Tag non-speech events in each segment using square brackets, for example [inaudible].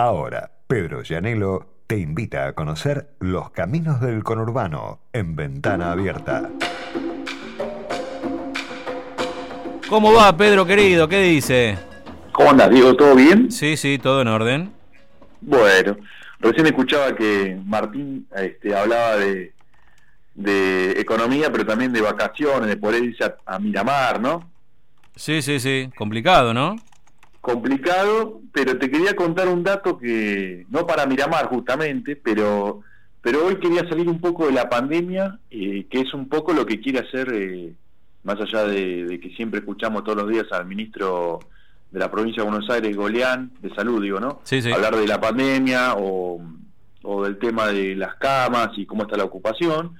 Ahora, Pedro Llanelo te invita a conocer los caminos del conurbano en ventana abierta. ¿Cómo va, Pedro querido? ¿Qué dice? ¿Cómo andas, Diego? ¿Todo bien? Sí, sí, todo en orden. Bueno, recién escuchaba que Martín este, hablaba de, de economía, pero también de vacaciones, de poder irse a, a Miramar, ¿no? Sí, sí, sí. Complicado, ¿no? Complicado, pero te quería contar un dato que, no para Miramar justamente, pero, pero hoy quería salir un poco de la pandemia, eh, que es un poco lo que quiere hacer, eh, más allá de, que siempre escuchamos todos los días al ministro de la provincia de Buenos Aires, Goleán, de salud, digo, ¿no? Sí, sí. Hablar de la pandemia o, o del tema de las camas y cómo está la ocupación.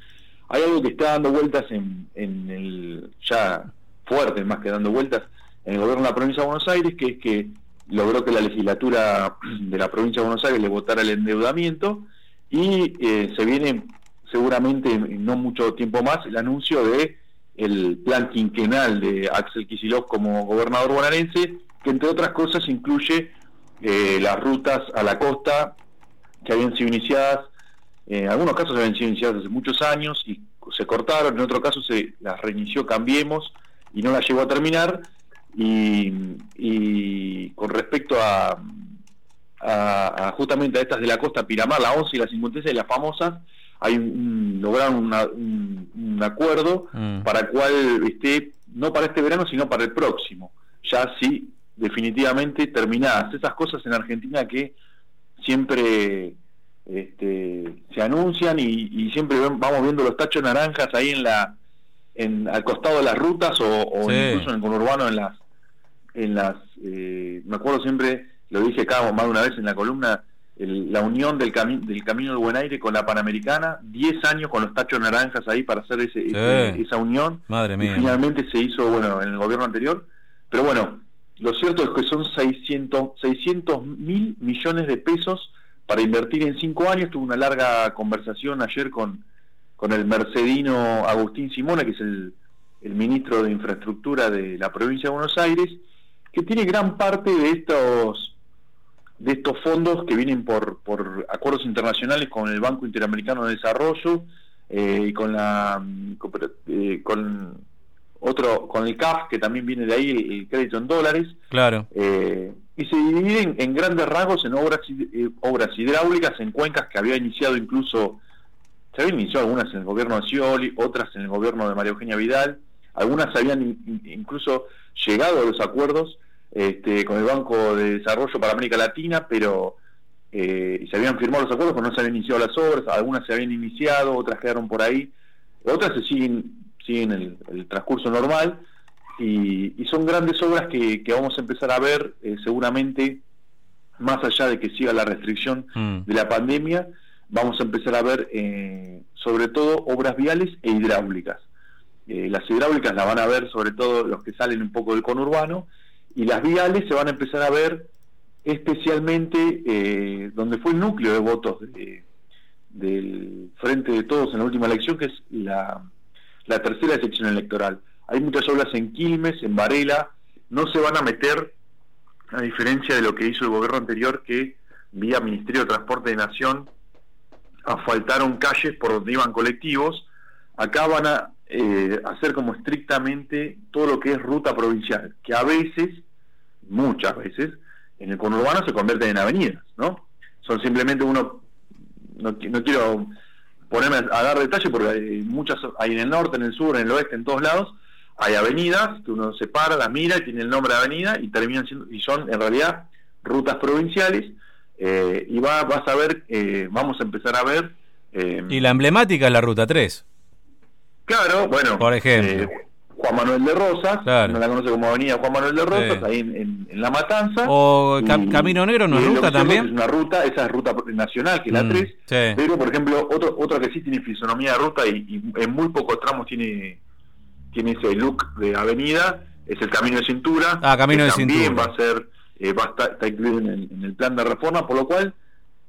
Hay algo que está dando vueltas en, en el, ya fuerte, más que dando vueltas, en el gobierno de la provincia de Buenos Aires, que es que logró que la legislatura de la provincia de Buenos Aires le votara el endeudamiento y eh, se viene seguramente no mucho tiempo más el anuncio de el plan quinquenal de Axel Kicillof como gobernador bonaerense, que entre otras cosas incluye eh, las rutas a la costa que habían sido iniciadas, en algunos casos habían sido iniciadas hace muchos años y se cortaron, en otros casos se las reinició Cambiemos y no las llegó a terminar, y, con respecto a, a, justamente a estas de la costa Piramar, la 11 y la 56, las famosas, hay un, lograron un, acuerdo mm. para el cual esté, no para este verano, sino para el próximo. Ya sí, definitivamente terminadas. Esas cosas en Argentina que siempre este, se anuncian y, siempre vamos viendo los tachos naranjas ahí en la en, al costado de las rutas o, incluso en el conurbano en las en las, eh, me acuerdo siempre, lo dije acá más de una vez en la columna, la unión del, del Camino del Buen Aire con la Panamericana, 10 años con los tachos naranjas ahí para hacer ese, esa unión. Madre mía. Y finalmente se hizo, bueno, en el gobierno anterior. Pero bueno, lo cierto es que son 600 mil millones de pesos para invertir en 5 años. Tuve una larga conversación ayer con, con el mercedino Agustín Simona, que es el, el ministro de Infraestructura de la provincia de Buenos Aires que tiene gran parte de estos de estos fondos que vienen por, por acuerdos internacionales con el Banco Interamericano de Desarrollo eh, y con la eh, con otro con el CAF que también viene de ahí el, crédito en dólares. Claro. Eh, y se dividen en grandes rasgos en obras obras hidráulicas en cuencas que había iniciado incluso se habían iniciado algunas en el gobierno de Scioli otras en el gobierno de María Eugenia Vidal. Algunas habían incluso llegado a los acuerdos este, con el Banco de Desarrollo para América Latina, pero eh, se habían firmado los acuerdos, pero no se habían iniciado las obras, algunas se habían iniciado, otras quedaron por ahí, otras se siguen, siguen el, transcurso normal, y, son grandes obras que, vamos a empezar a ver eh, seguramente, más allá de que siga la restricción mm. de la pandemia, vamos a empezar a ver eh, sobre todo obras viales e hidráulicas. las hidráulicas las van a ver sobre todo los que salen un poco del conurbano, y las viales se van a empezar a ver especialmente eh, donde fue el núcleo de votos del Frente de Todos en la última elección, que es la, la tercera sección electoral. Hay muchas obras en Quilmes, en Varela, no se van a meter, a diferencia de lo que hizo el gobierno anterior, que vía Ministerio de Transporte de Nación asfaltaron calles por donde iban colectivos, acá van a eh, hacer como estrictamente todo lo que es ruta provincial, que a veces, muchas veces, en el conurbano se convierten en avenidas, ¿no? Son simplemente uno, no, quiero ponerme a, dar detalle porque hay muchas, hay en el norte, en el sur, en el oeste, en todos lados, hay avenidas que uno se para, las mira y tiene el nombre de avenida y terminan siendo, y son en realidad rutas provinciales, eh, y va, vas a ver, eh, vamos a empezar a ver... y la emblemática es la ruta 3. Claro, bueno. Por ejemplo. Eh, Juan Manuel de Rosas, no la conoce como Avenida Juan Manuel de Rosas, ahí en, La Matanza. O Camino Negro, ¿no es ruta también? Es una ruta, esa es ruta nacional, que es la 3. Mm, pero, por ejemplo, otro, otra que sí tiene fisonomía de ruta y, en muy pocos tramos tiene, tiene ese look de avenida, es el Camino de Cintura. Ah, Camino de también Cintura. va a ser, eh, va a estar, está incluido en el, plan de reforma, por lo cual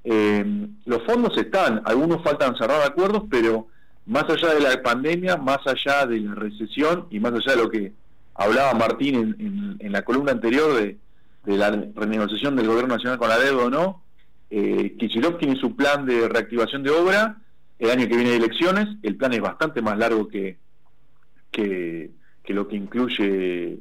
eh, los fondos están, algunos faltan cerrar acuerdos, pero más allá de la pandemia, más allá de la recesión y más allá de lo que hablaba Martín en, la columna anterior de, la renegociación del gobierno nacional con la deuda o no, Eh, Kichilov tiene su plan de reactivación de obra, el año que viene de elecciones, el plan es bastante más largo que, que, lo que incluye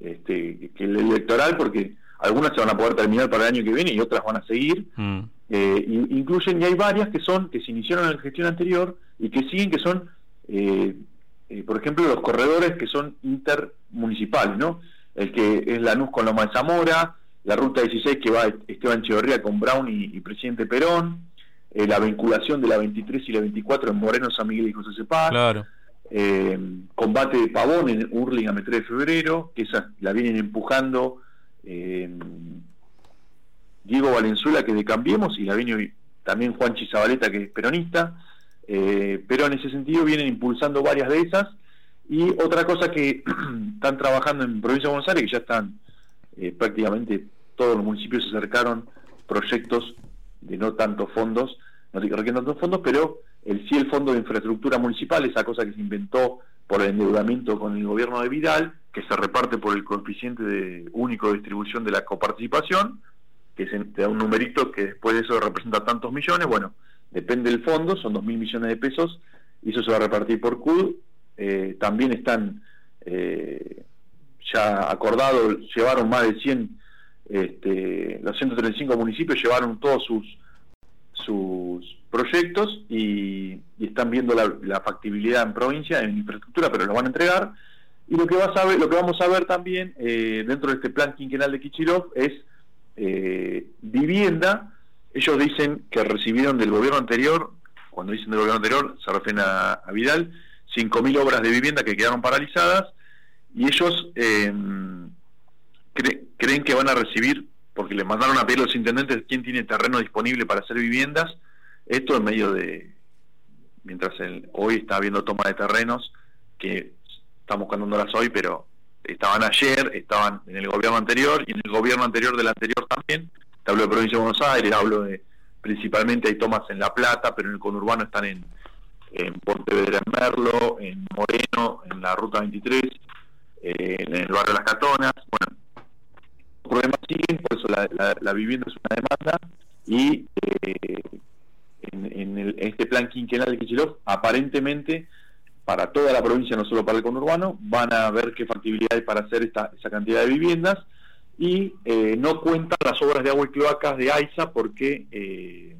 este, que el electoral, porque algunas se van a poder terminar para el año que viene y otras van a seguir. Mm. Eh, incluyen, y hay varias que son, que se iniciaron en la gestión anterior y que siguen, que son, eh, eh, por ejemplo, los corredores que son intermunicipales, ¿no? El que es Lanús con Loma de Zamora, la ruta 16 que va Esteban Echeverría con Brown y, Presidente Perón, la vinculación de la 23 y la 24 en Moreno, San Miguel y José Cepaz, claro. combate de Pavón en Hurlingham 3 de febrero, que esa la vienen empujando Diego Valenzuela, que de Cambiemos, y la viene también Juan Chizabaleta, que es peronista, eh, pero en ese sentido vienen impulsando varias de esas. Y otra cosa que [clears throat] están trabajando en Provincia de Buenos Aires, que ya están eh, prácticamente todos los municipios se acercaron proyectos de no tantos fondos, no requieren tantos fondos, pero el sí el Fondo de Infraestructura Municipal, esa cosa que se inventó por el endeudamiento con el gobierno de Vidal, que se reparte por el coeficiente de único de distribución de la coparticipación, que se, te da un numerito que después de eso representa tantos millones, bueno, depende del fondo, son dos mil millones de pesos, y eso se va a repartir por CUD. Eh, también están eh, ya acordados, llevaron más de 100, este, los 135 municipios llevaron todos sus sus proyectos y, están viendo la, factibilidad en provincia, en infraestructura, pero lo van a entregar. Y lo que, vas a ver, lo que vamos a ver también eh, dentro de este plan quinquenal de Kichilov es eh, vivienda, ellos dicen que recibieron del gobierno anterior, cuando dicen del gobierno anterior se refieren a, a Vidal, 5.000 obras de vivienda que quedaron paralizadas y ellos eh, creen que van a recibir, porque le mandaron a pedir a los intendentes quién tiene terreno disponible para hacer viviendas, esto en medio de, mientras hoy está habiendo toma de terrenos, que estamos contándolas hoy, pero estaban ayer, estaban en el gobierno anterior y en el gobierno anterior del anterior también. Hablo de Provincia de Buenos Aires, hablo de principalmente hay tomas en La Plata, pero en el conurbano están en, en Pontevedra, en Merlo, en Moreno, en la Ruta 23, eh, en el barrio Las Catonas. Bueno, los problemas siguen, por eso la, vivienda es una demanda y eh, en, el, este plan quinquenal de Kichilov aparentemente para toda la provincia, no solo para el conurbano, van a ver qué factibilidad hay para hacer esta, esa cantidad de viviendas y eh, no cuentan las obras de agua y cloacas de AISA porque, eh,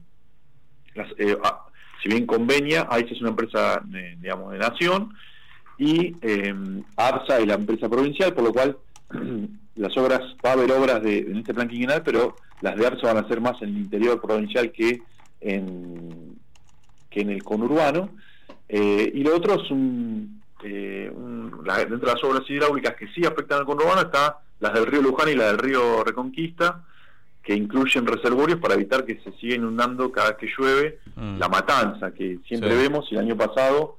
eh, ah, si bien convenia, AISA es una empresa, digamos, de nación y ARSA es la empresa provincial, por lo cual [clears throat] las obras, va a haber obras de, en este plan quinquenal, pero las de ARSA van a ser más en el interior provincial que en, que en el conurbano. Eh, y lo otro es un, eh, dentro de las obras hidráulicas que sí afectan al conurbano está las del río Luján y la del río Reconquista, que incluyen reservorios para evitar que se siga inundando cada vez que llueve. Mm. la matanza, que siempre vemos, y el año pasado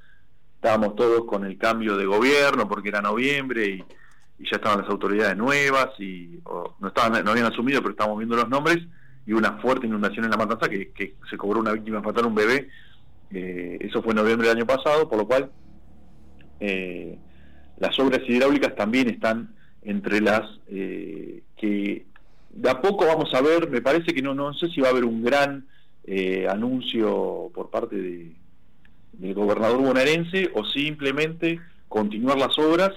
estábamos todos con el cambio de gobierno porque era noviembre y, ya estaban las autoridades nuevas y no estaban no habían asumido pero estábamos viendo los nombres y una fuerte inundación en la matanza que, que se cobró una víctima fatal un bebé. Eh, eso fue en noviembre del año pasado, por lo cual eh, las obras hidráulicas también están entre las eh, que de a poco vamos a ver, me parece que no, no sé si va a haber un gran anuncio por parte de, del gobernador bonaerense o simplemente continuar las obras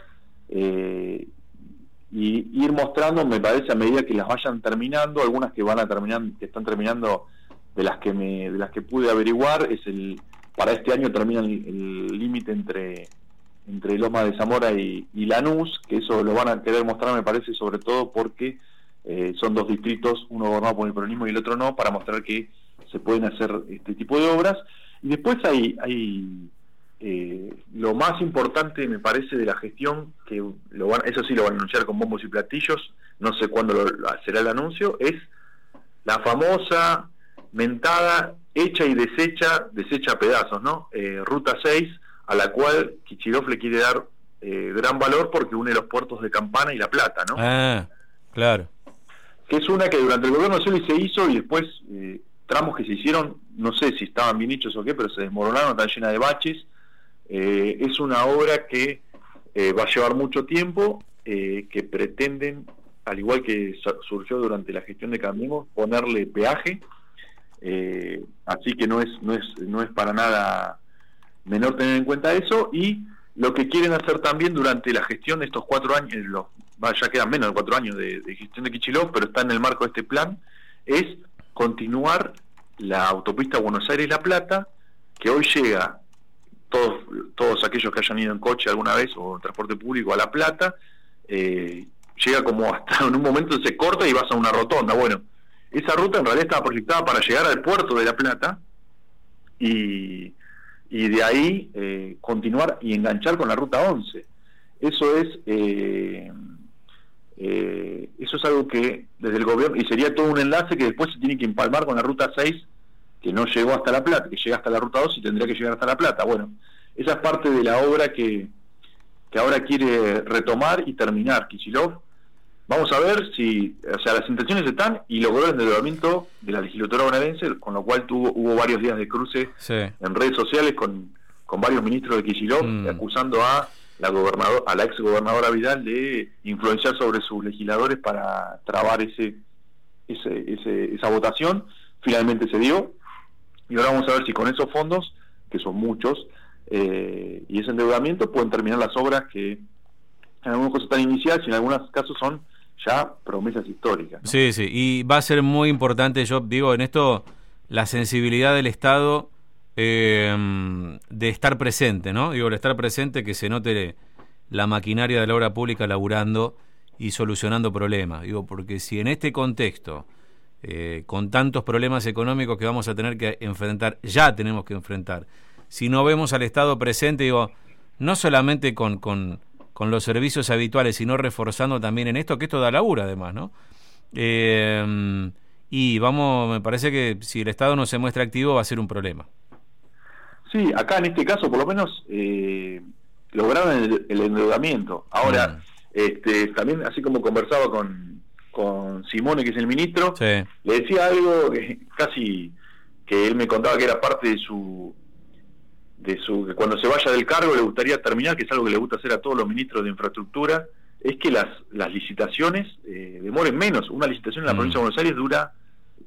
y ir mostrando, me parece, a medida que las vayan terminando, algunas que van a terminar, que están terminando de las que me de las que pude averiguar es el para este año termina el límite entre entre Loma de Zamora y, Lanús que eso lo van a querer mostrar me parece sobre todo porque eh, son dos distritos uno gobernado por el peronismo y el otro no para mostrar que se pueden hacer este tipo de obras y después hay hay eh, lo más importante me parece de la gestión que lo van, eso sí lo van a anunciar con bombos y platillos no sé cuándo lo, será el anuncio es la famosa mentada, hecha y deshecha, deshecha a pedazos, ¿no? Eh, Ruta 6, a la cual Kichirov le quiere dar eh, gran valor porque une los puertos de Campana y La Plata, ¿no? Ah, claro. Que es una que durante el gobierno de Scioli se hizo y después eh, tramos que se hicieron, no sé si estaban bien hechos o qué, pero se desmoronaron, están llenas de baches. es una obra que va a llevar mucho tiempo, que pretenden, al igual que surgió durante la gestión de Camino, ponerle peaje Eh, así que no es, no, es, no es para nada menor tener en cuenta eso. Y lo que quieren hacer también durante la gestión de estos cuatro años, los, ya quedan menos de cuatro años de, gestión de Kichilov, pero está en el marco de este plan, es continuar la autopista Buenos Aires-La Plata, que hoy llega todos, todos aquellos que hayan ido en coche alguna vez o en transporte público a La Plata, eh, llega como hasta [laughs] en un momento se corta y vas a una rotonda. Bueno, esa ruta en realidad estaba proyectada para llegar al puerto de La Plata y, y de ahí eh, continuar y enganchar con la ruta 11. Eso es eh, eh, eso es algo que desde el gobierno y sería todo un enlace que después se tiene que empalmar con la ruta 6 que no llegó hasta La Plata, que llega hasta la ruta 2 y tendría que llegar hasta La Plata. Bueno, esa es parte de la obra que, que ahora quiere retomar y terminar Kisilov. Vamos a ver si, o sea, las intenciones están y logró el endeudamiento de la legislatura bonaerense, con lo cual tuvo, hubo varios días de cruce en redes sociales con, con varios ministros de Kisilov mm. acusando a la gobernador, a la ex gobernadora Vidal de influenciar sobre sus legisladores para trabar ese, ese, esa votación. Finalmente se dio y ahora vamos a ver si con esos fondos, que son muchos, eh, y ese endeudamiento pueden terminar las obras que en algunos casos están iniciadas y en algunos casos son ya promesas históricas. Sí, sí, y va a ser muy importante, yo digo, en esto, la sensibilidad del Estado eh, de estar presente, ¿no? Digo, el estar presente, que se note la maquinaria de la obra pública laburando y solucionando problemas. Digo, porque si en este contexto eh, con tantos problemas económicos que vamos a tener que enfrentar, ya tenemos que enfrentar. Si no vemos al Estado presente, digo, no solamente con, con, los servicios habituales, sino reforzando también en esto, que esto da labura además, ¿no? Eh, y vamos, me parece que si el Estado no se muestra activo va a ser un problema. Sí, acá en este caso por lo menos eh, lograron el, endeudamiento. Ahora, mm. este, también así como conversaba con, con Simone, que es el ministro, le decía algo casi que él me contaba que era parte de su de su que cuando se vaya del cargo le gustaría terminar, que es algo que le gusta hacer a todos los ministros de infraestructura, es que las, las licitaciones eh, demoren menos. Una licitación en la mm. provincia de Buenos Aires dura,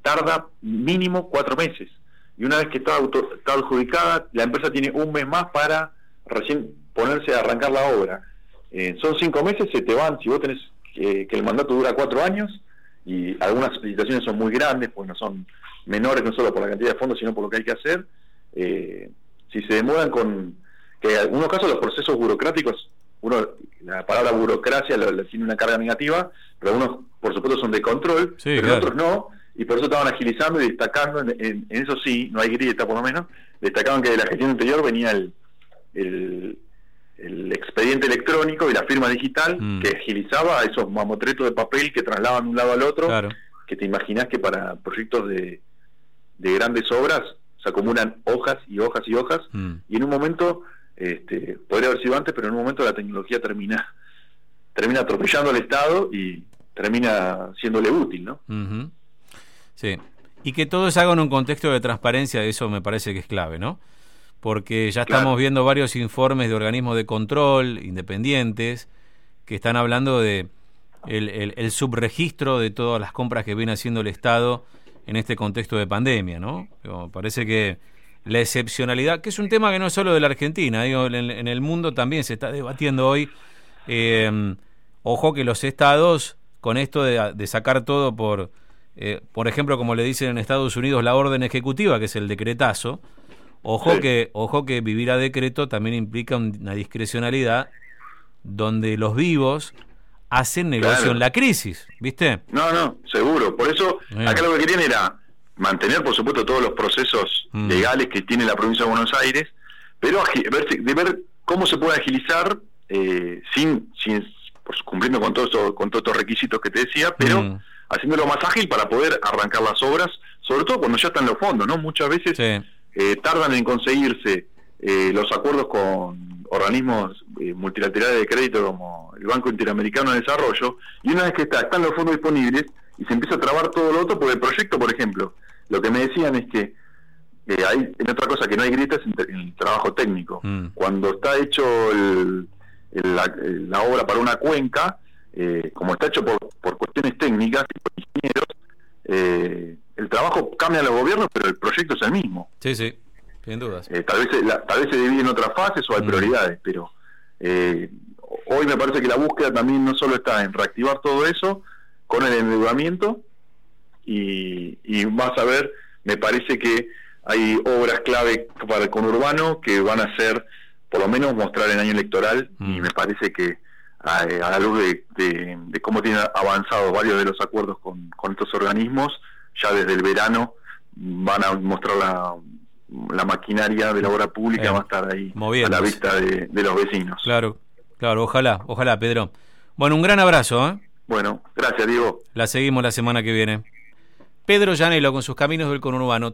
tarda mínimo cuatro meses. Y una vez que está, está adjudicada, la empresa tiene un mes más para recién ponerse a arrancar la obra. Eh, son cinco meses, se te van, si vos tenés que, el mandato dura cuatro años y algunas licitaciones son muy grandes, pues no son menores no solo por la cantidad de fondos, sino por lo que hay que hacer. Eh, si se demoran con que en algunos casos los procesos burocráticos, uno la palabra burocracia tiene una carga negativa, pero algunos por supuesto son de control, pero otros no, y por eso estaban agilizando y destacando, en, eso sí, no hay grieta por lo menos, destacaban que de la gestión anterior venía el, el el expediente electrónico y la firma digital mm. que agilizaba esos mamotretos de papel que traslaban de un lado al otro, que te imaginas que para proyectos de, de grandes obras se acumulan hojas y hojas y hojas, mm. y en un momento, este, podría haber sido antes, pero en un momento la tecnología termina, termina atropellando al Estado y termina siéndole útil, ¿no? Sí. Y que todo se haga en un contexto de transparencia, eso me parece que es clave, ¿no? porque ya estamos viendo varios informes de organismos de control independientes que están hablando de el, subregistro de todas las compras que viene haciendo el Estado en este contexto de pandemia, ¿no? parece que la excepcionalidad, que es un tema que no es solo de la Argentina, digo, en, el mundo también se está debatiendo hoy. Eh, ojo que los estados, con esto de, sacar todo por, eh, por ejemplo, como le dicen en Estados Unidos, la orden ejecutiva, que es el decretazo, Ojo, que, ojo que vivir a decreto también implica una discrecionalidad donde los vivos hacen negocio en la crisis, ¿viste? No, no, seguro. Por eso, acá lo que querían era mantener, por supuesto, todos los procesos mm. legales que tiene la provincia de Buenos Aires, pero de ver cómo se puede agilizar eh, sin, sin pues, cumpliendo con, todo con todos estos requisitos que te decía, pero mm. haciéndolo más ágil para poder arrancar las obras, sobre todo cuando ya están los fondos, ¿no? Muchas veces eh, tardan en conseguirse eh, los acuerdos con organismos eh, multilaterales de crédito como el Banco Interamericano de Desarrollo, y una vez que está, están los fondos disponibles y se empieza a trabar todo lo otro, porque el proyecto, por ejemplo, lo que me decían es que hay en otra cosa que no hay grietas en, el trabajo técnico. Mm. Cuando está hecho la, obra para una cuenca, como está hecho por, por cuestiones técnicas y por ingenieros, el trabajo cambia en los gobiernos, pero el proyecto es el mismo. Sí, sí, sin dudas. Eh, tal, vez, tal vez se divide en otras fases o hay mm. prioridades, pero eh, hoy me parece que la búsqueda también no solo está en reactivar todo eso con el endeudamiento y, y vas a ver, me parece que hay obras clave para el conurbano que van a ser, por lo menos, mostrar en año electoral y mm. me parece que a, la luz de, cómo tienen avanzado varios de los acuerdos con, estos organismos, ya desde el verano van a mostrar la, la maquinaria de la obra pública, va a estar ahí a la vista de, los vecinos. Claro, claro, ojalá, ojalá, Pedro. Bueno, un gran abrazo. ¿eh? Bueno, gracias, Diego. La seguimos la semana que viene. Pedro Llanelo con sus caminos del conurbano.